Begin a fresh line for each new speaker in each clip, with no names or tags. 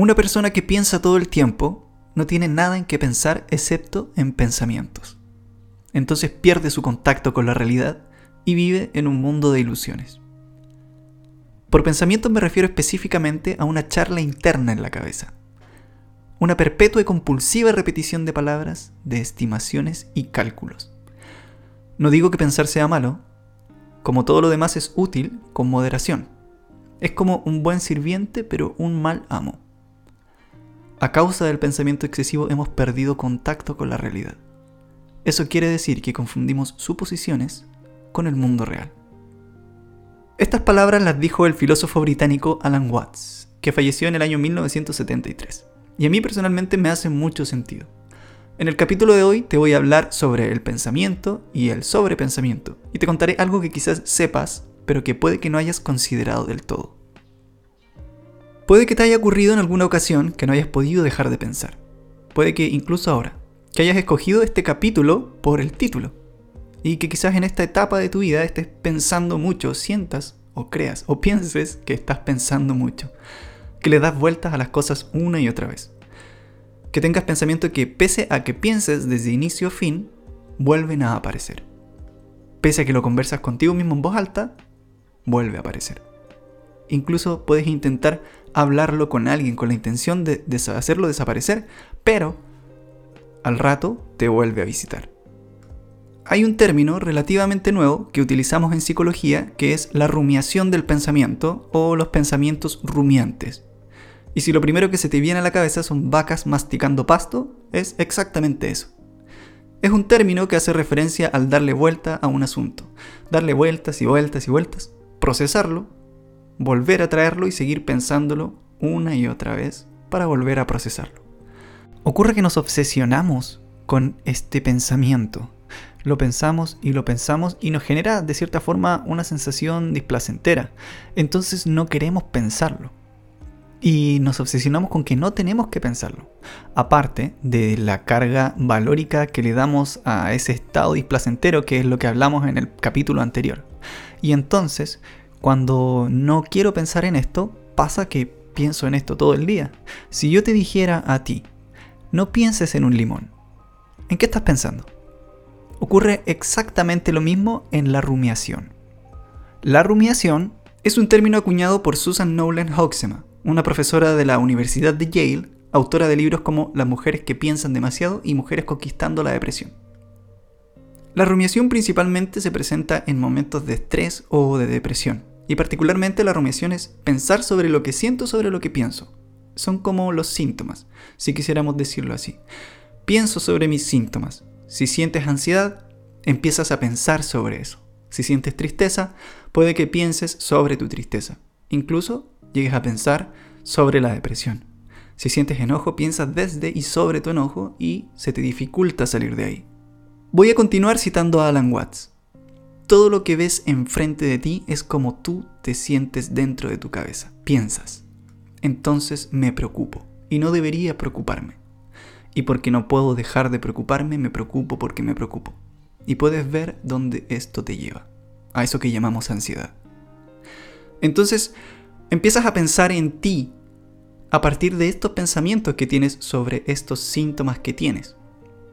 Una persona que piensa todo el tiempo no tiene nada en que pensar excepto en pensamientos. Entonces pierde su contacto con la realidad y vive en un mundo de ilusiones. Por pensamientos me refiero específicamente a una charla interna en la cabeza. Una perpetua y compulsiva repetición de palabras, de estimaciones y cálculos. No digo que pensar sea malo, como todo lo demás es útil con moderación. Es como un buen sirviente pero un mal amo. A causa del pensamiento excesivo hemos perdido contacto con la realidad. Eso quiere decir que confundimos suposiciones con el mundo real. Estas palabras las dijo el filósofo británico Alan Watts, que falleció en el año 1973, y a mí personalmente me hace mucho sentido. En el capítulo de hoy te voy a hablar sobre el pensamiento y el sobrepensamiento, y te contaré algo que quizás sepas, pero que puede que no hayas considerado del todo. Puede que te haya ocurrido en alguna ocasión que no hayas podido dejar de pensar. Puede que incluso ahora, que hayas escogido este capítulo por el título. Y que quizás en esta etapa de tu vida estés pensando mucho, sientas o creas o pienses que estás pensando mucho. Que le das vueltas a las cosas una y otra vez. Que tengas pensamiento que pese a que pienses desde inicio a fin, vuelven a aparecer. Pese a que lo conversas contigo mismo en voz alta, vuelve a aparecer. Incluso puedes intentar hablarlo con alguien con la intención de, hacerlo desaparecer, pero al rato te vuelve a visitar. Hay un término relativamente nuevo que utilizamos en psicología que es la rumiación del pensamiento o los pensamientos rumiantes. Y si lo primero que se te viene a la cabeza son vacas masticando pasto, es exactamente eso. Es un término que hace referencia al darle vuelta a un asunto, darle vueltas y vueltas y vueltas, procesarlo volver a traerlo y seguir pensándolo una y otra vez para volver a procesarlo. Ocurre que nos obsesionamos con este pensamiento. Lo pensamos y lo pensamos y nos genera de cierta forma una sensación displacentera. Entonces no queremos pensarlo. Y nos obsesionamos con que no tenemos que pensarlo. Aparte de la carga valórica que le damos a ese estado displacentero que es lo que hablamos en el capítulo anterior. Y entonces cuando no quiero pensar en esto, pasa que pienso en esto todo el día. Si yo te dijera a ti, no pienses en un limón, ¿en qué estás pensando? Ocurre exactamente lo mismo en la rumiación. La rumiación es un término acuñado por Susan Nolan Hoxema, una profesora de la Universidad de Yale, autora de libros como Las mujeres que piensan demasiado y Mujeres conquistando la depresión. La rumiación principalmente se presenta en momentos de estrés o de depresión. Y particularmente la rumiación es pensar sobre lo que siento sobre lo que pienso. Son como los síntomas, si quisiéramos decirlo así. Pienso sobre mis síntomas. Si sientes ansiedad, empiezas a pensar sobre eso. Si sientes tristeza, puede que pienses sobre tu tristeza. Incluso llegues a pensar sobre la depresión. Si sientes enojo, piensas desde y sobre tu enojo y se te dificulta salir de ahí. Voy a continuar citando a Alan Watts. Todo lo que ves enfrente de ti es como tú te sientes dentro de tu cabeza. Piensas. Entonces me preocupo. Y no debería preocuparme. Y porque no puedo dejar de preocuparme, me preocupo porque me preocupo. Y puedes ver dónde esto te lleva. A eso que llamamos ansiedad. Entonces, empiezas a pensar en ti a partir de estos pensamientos que tienes sobre estos síntomas que tienes.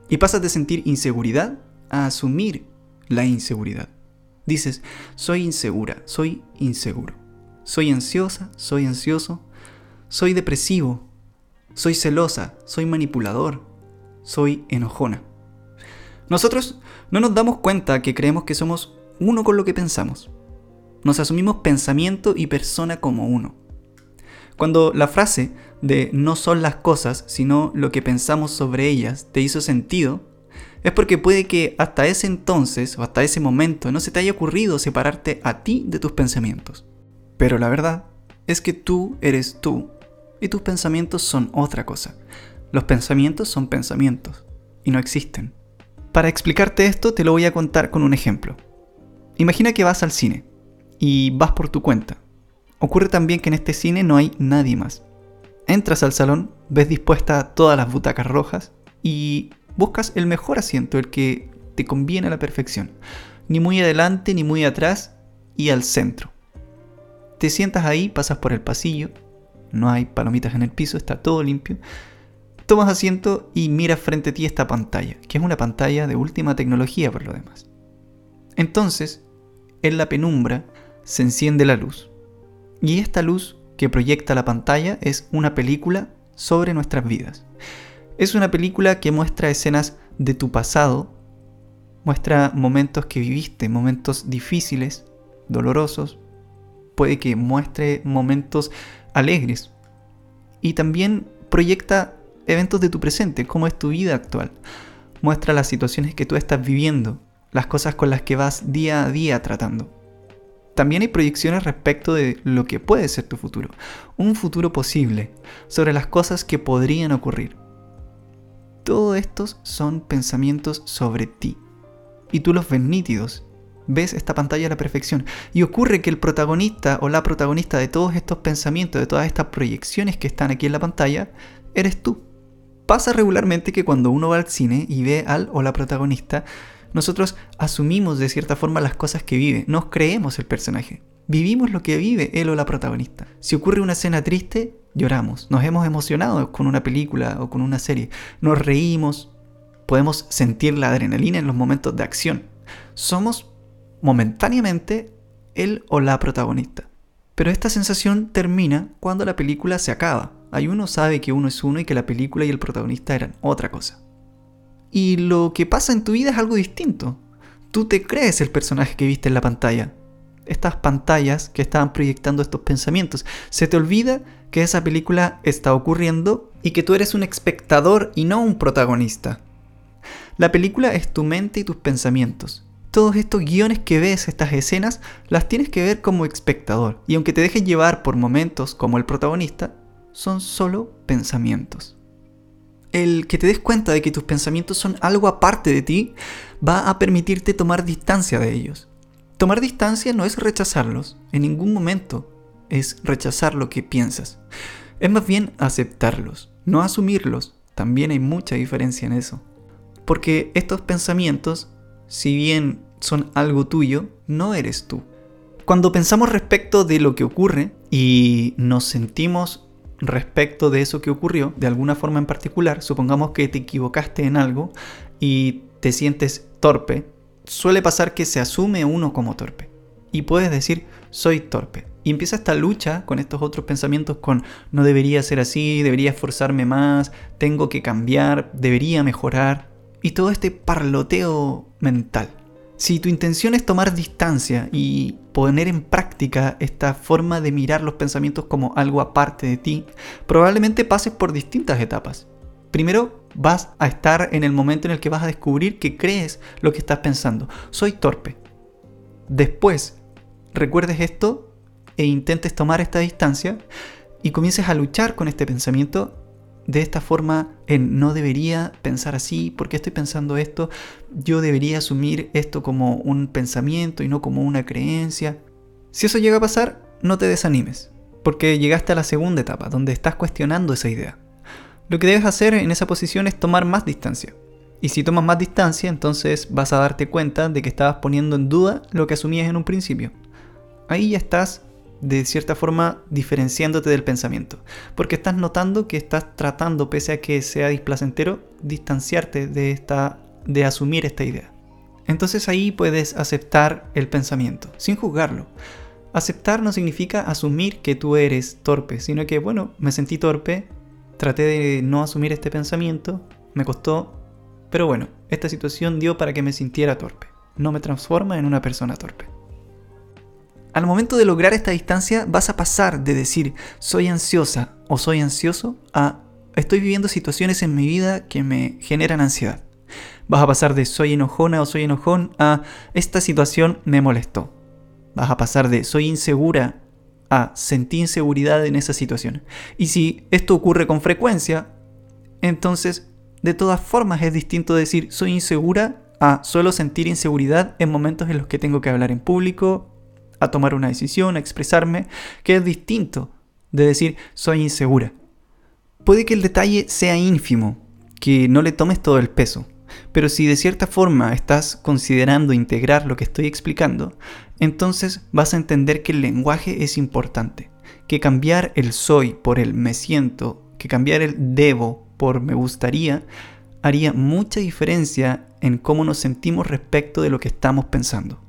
Y pasas de sentir inseguridad a asumir la inseguridad. Dices, soy insegura, soy inseguro. Soy ansiosa, soy ansioso. Soy depresivo, soy celosa, soy manipulador, soy enojona. Nosotros no nos damos cuenta que creemos que somos uno con lo que pensamos. Nos asumimos pensamiento y persona como uno. Cuando la frase de no son las cosas, sino lo que pensamos sobre ellas te hizo sentido, es porque puede que hasta ese entonces o hasta ese momento no se te haya ocurrido separarte a ti de tus pensamientos. Pero la verdad es que tú eres tú y tus pensamientos son otra cosa. Los pensamientos son pensamientos y no existen. Para explicarte esto te lo voy a contar con un ejemplo. Imagina que vas al cine y vas por tu cuenta Ocurre también que en este cine no hay nadie más. Entras al salón, ves dispuestas todas las butacas rojas y buscas el mejor asiento, el que te conviene a la perfección. Ni muy adelante, ni muy atrás y al centro. Te sientas ahí, pasas por el pasillo, no hay palomitas en el piso, está todo limpio. Tomas asiento y miras frente a ti esta pantalla, que es una pantalla de última tecnología por lo demás. Entonces, en la penumbra se enciende la luz. Y esta luz que proyecta la pantalla es una película sobre nuestras vidas. Es una película que muestra escenas de tu pasado, muestra momentos que viviste, momentos difíciles, dolorosos, puede que muestre momentos alegres y también proyecta eventos de tu presente, cómo es tu vida actual. Muestra las situaciones que tú estás viviendo, las cosas con las que vas día a día tratando. También hay proyecciones respecto de lo que puede ser tu futuro, un futuro posible, sobre las cosas que podrían ocurrir. Todos estos son pensamientos sobre ti, y tú los ves nítidos, ves esta pantalla a la perfección, y ocurre que el protagonista o la protagonista de todos estos pensamientos, de todas estas proyecciones que están aquí en la pantalla, eres tú. Pasa regularmente que cuando uno va al cine y ve al o la protagonista, nosotros asumimos de cierta forma las cosas que vive, nos creemos el personaje. Vivimos lo que vive él o la protagonista. Si ocurre una escena triste, lloramos. Nos hemos emocionado con una película o con una serie. Nos reímos. Podemos sentir la adrenalina en los momentos de acción. Somos momentáneamente él o la protagonista. Pero esta sensación termina cuando la película se acaba. Hay uno sabe que uno es uno y que la película y el protagonista eran otra cosa y lo que pasa en tu vida es algo distinto. Tú te crees el personaje que viste en la pantalla. Estas pantallas que estaban proyectando estos pensamientos. Se te olvida que esa película está ocurriendo y que tú eres un espectador y no un protagonista. La película es tu mente y tus pensamientos. Todos estos guiones que ves, estas escenas, las tienes que ver como espectador. Y aunque te dejes llevar por momentos como el protagonista, son solo pensamientos el que te des cuenta de que tus pensamientos son algo aparte de ti va a permitirte tomar distancia de ellos. Tomar distancia no es rechazarlos, en ningún momento es rechazar lo que piensas. Es más bien aceptarlos, no asumirlos. También hay mucha diferencia en eso. Porque estos pensamientos, si bien son algo tuyo, no eres tú. Cuando pensamos respecto de lo que ocurre y nos sentimos respecto de eso que ocurrió, de alguna forma en particular, supongamos que te equivocaste en algo y te sientes torpe, suele pasar que se asume uno como torpe. Y puedes decir, soy torpe. Y empieza esta lucha con estos otros pensamientos con, no debería ser así, debería esforzarme más, tengo que cambiar, debería mejorar. Y todo este parloteo mental. Si tu intención es tomar distancia y poner en práctica esta forma de mirar los pensamientos como algo aparte de ti, probablemente pases por distintas etapas. Primero, vas a estar en el momento en el que vas a descubrir que crees lo que estás pensando. Soy torpe. Después, recuerdes esto e intentes tomar esta distancia y comiences a luchar con este pensamiento de esta forma en no debería pensar así, porque estoy pensando esto, yo debería asumir esto como un pensamiento y no como una creencia. Si eso llega a pasar, no te desanimes, porque llegaste a la segunda etapa, donde estás cuestionando esa idea. Lo que debes hacer en esa posición es tomar más distancia. Y si tomas más distancia, entonces vas a darte cuenta de que estabas poniendo en duda lo que asumías en un principio. Ahí ya estás de cierta forma diferenciándote del pensamiento. Porque estás notando que estás tratando, pese a que sea displacentero, distanciarte de, esta, de asumir esta idea. Entonces ahí puedes aceptar el pensamiento, sin juzgarlo. Aceptar no significa asumir que tú eres torpe, sino que, bueno, me sentí torpe, traté de no asumir este pensamiento, me costó, pero bueno, esta situación dio para que me sintiera torpe. No me transforma en una persona torpe. Al momento de lograr esta distancia vas a pasar de decir soy ansiosa o soy ansioso a estoy viviendo situaciones en mi vida que me generan ansiedad. Vas a pasar de soy enojona o soy enojón a esta situación me molestó. Vas a pasar de soy insegura a sentí inseguridad en esa situación. Y si esto ocurre con frecuencia, entonces de todas formas es distinto decir soy insegura a solo sentir inseguridad en momentos en los que tengo que hablar en público, a tomar una decisión, a expresarme, que es distinto de decir soy insegura. Puede que el detalle sea ínfimo, que no le tomes todo el peso, pero si de cierta forma estás considerando integrar lo que estoy explicando, entonces vas a entender que el lenguaje es importante, que cambiar el soy por el me siento, que cambiar el debo por me gustaría, haría mucha diferencia en cómo nos sentimos respecto de lo que estamos pensando.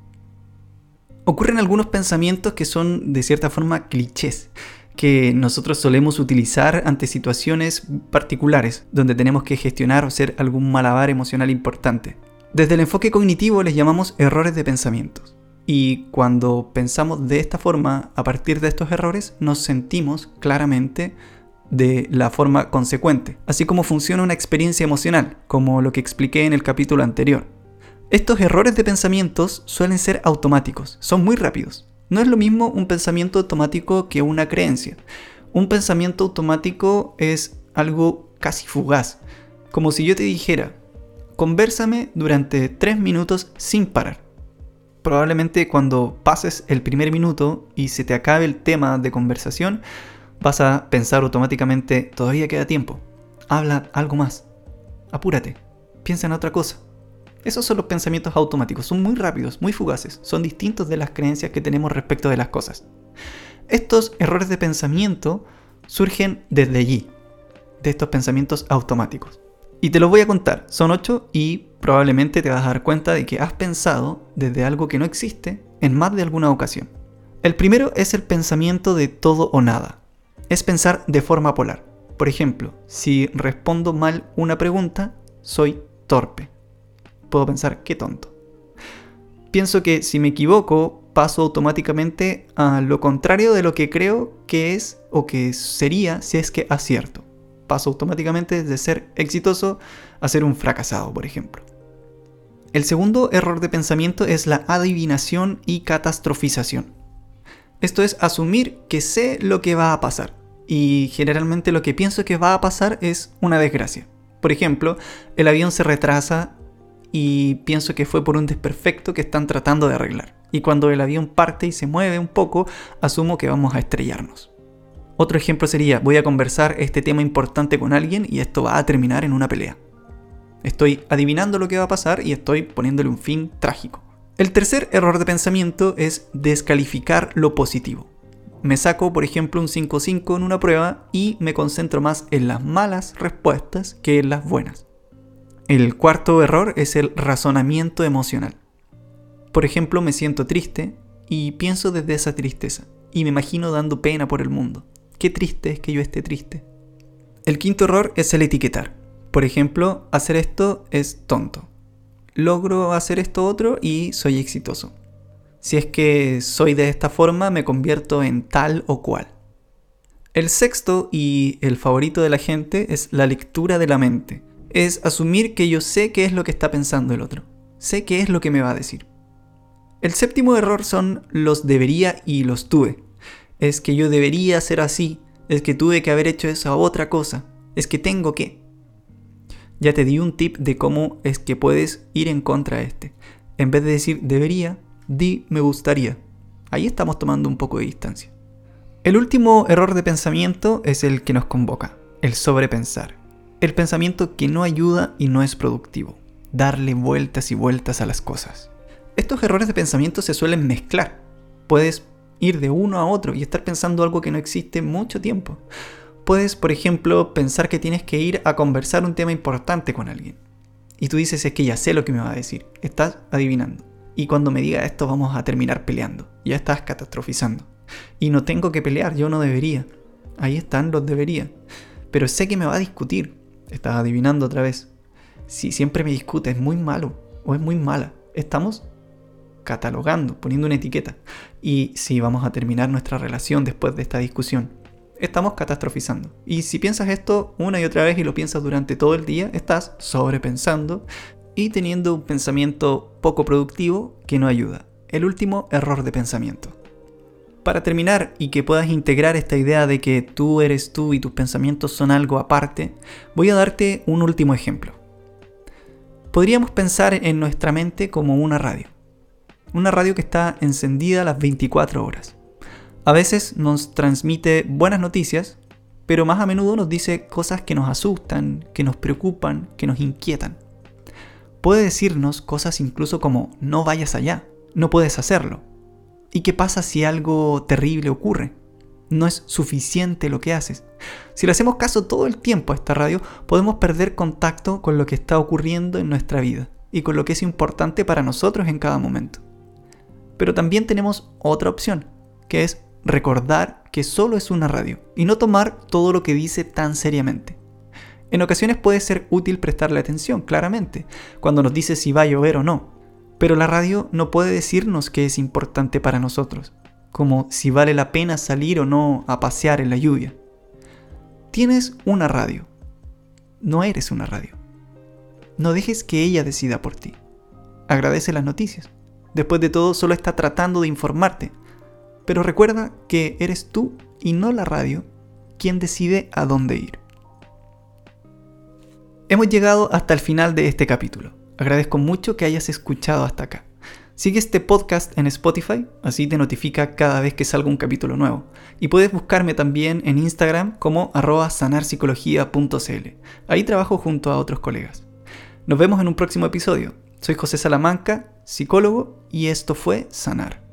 Ocurren algunos pensamientos que son de cierta forma clichés, que nosotros solemos utilizar ante situaciones particulares, donde tenemos que gestionar o hacer algún malabar emocional importante. Desde el enfoque cognitivo les llamamos errores de pensamientos. Y cuando pensamos de esta forma, a partir de estos errores, nos sentimos claramente de la forma consecuente, así como funciona una experiencia emocional, como lo que expliqué en el capítulo anterior. Estos errores de pensamientos suelen ser automáticos, son muy rápidos. No es lo mismo un pensamiento automático que una creencia. Un pensamiento automático es algo casi fugaz, como si yo te dijera, conversame durante tres minutos sin parar. Probablemente cuando pases el primer minuto y se te acabe el tema de conversación, vas a pensar automáticamente, todavía queda tiempo, habla algo más, apúrate, piensa en otra cosa. Esos son los pensamientos automáticos, son muy rápidos, muy fugaces, son distintos de las creencias que tenemos respecto de las cosas. Estos errores de pensamiento surgen desde allí, de estos pensamientos automáticos. Y te los voy a contar, son ocho y probablemente te vas a dar cuenta de que has pensado desde algo que no existe en más de alguna ocasión. El primero es el pensamiento de todo o nada es pensar de forma polar. Por ejemplo, si respondo mal una pregunta, soy torpe. Puedo pensar, qué tonto. Pienso que si me equivoco, paso automáticamente a lo contrario de lo que creo que es o que sería si es que acierto. Paso automáticamente de ser exitoso a ser un fracasado, por ejemplo. El segundo error de pensamiento es la adivinación y catastrofización. Esto es asumir que sé lo que va a pasar. Y generalmente lo que pienso que va a pasar es una desgracia. Por ejemplo, el avión se retrasa y pienso que fue por un desperfecto que están tratando de arreglar. Y cuando el avión parte y se mueve un poco, asumo que vamos a estrellarnos. Otro ejemplo sería, voy a conversar este tema importante con alguien y esto va a terminar en una pelea. Estoy adivinando lo que va a pasar y estoy poniéndole un fin trágico. El tercer error de pensamiento es descalificar lo positivo. Me saco, por ejemplo, un 5-5 en una prueba y me concentro más en las malas respuestas que en las buenas. El cuarto error es el razonamiento emocional. Por ejemplo, me siento triste y pienso desde esa tristeza y me imagino dando pena por el mundo. Qué triste es que yo esté triste. El quinto error es el etiquetar. Por ejemplo, hacer esto es tonto logro hacer esto otro y soy exitoso. Si es que soy de esta forma, me convierto en tal o cual. El sexto y el favorito de la gente es la lectura de la mente. Es asumir que yo sé qué es lo que está pensando el otro. Sé qué es lo que me va a decir. El séptimo error son los debería y los tuve. Es que yo debería ser así. Es que tuve que haber hecho esa otra cosa. Es que tengo que. Ya te di un tip de cómo es que puedes ir en contra de este. En vez de decir debería, di me gustaría. Ahí estamos tomando un poco de distancia. El último error de pensamiento es el que nos convoca, el sobrepensar. El pensamiento que no ayuda y no es productivo. Darle vueltas y vueltas a las cosas. Estos errores de pensamiento se suelen mezclar. Puedes ir de uno a otro y estar pensando algo que no existe mucho tiempo. Puedes, por ejemplo, pensar que tienes que ir a conversar un tema importante con alguien. Y tú dices, es que ya sé lo que me va a decir. Estás adivinando. Y cuando me diga esto vamos a terminar peleando. Ya estás catastrofizando. Y no tengo que pelear, yo no debería. Ahí están los debería. Pero sé que me va a discutir. Estás adivinando otra vez. Si siempre me discute, es muy malo o es muy mala. Estamos catalogando, poniendo una etiqueta. Y si vamos a terminar nuestra relación después de esta discusión estamos catastrofizando. Y si piensas esto una y otra vez y lo piensas durante todo el día, estás sobrepensando y teniendo un pensamiento poco productivo que no ayuda. El último error de pensamiento. Para terminar y que puedas integrar esta idea de que tú eres tú y tus pensamientos son algo aparte, voy a darte un último ejemplo. Podríamos pensar en nuestra mente como una radio. Una radio que está encendida las 24 horas. A veces nos transmite buenas noticias, pero más a menudo nos dice cosas que nos asustan, que nos preocupan, que nos inquietan. Puede decirnos cosas incluso como no vayas allá, no puedes hacerlo. ¿Y qué pasa si algo terrible ocurre? No es suficiente lo que haces. Si le hacemos caso todo el tiempo a esta radio, podemos perder contacto con lo que está ocurriendo en nuestra vida y con lo que es importante para nosotros en cada momento. Pero también tenemos otra opción, que es recordar que solo es una radio y no tomar todo lo que dice tan seriamente. En ocasiones puede ser útil prestarle atención, claramente, cuando nos dice si va a llover o no, pero la radio no puede decirnos que es importante para nosotros, como si vale la pena salir o no a pasear en la lluvia. Tienes una radio, no eres una radio. No dejes que ella decida por ti. Agradece las noticias. Después de todo, solo está tratando de informarte. Pero recuerda que eres tú y no la radio quien decide a dónde ir. Hemos llegado hasta el final de este capítulo. Agradezco mucho que hayas escuchado hasta acá. Sigue este podcast en Spotify, así te notifica cada vez que salga un capítulo nuevo. Y puedes buscarme también en Instagram como arroba sanarpsicología.cl. Ahí trabajo junto a otros colegas. Nos vemos en un próximo episodio. Soy José Salamanca, psicólogo, y esto fue Sanar.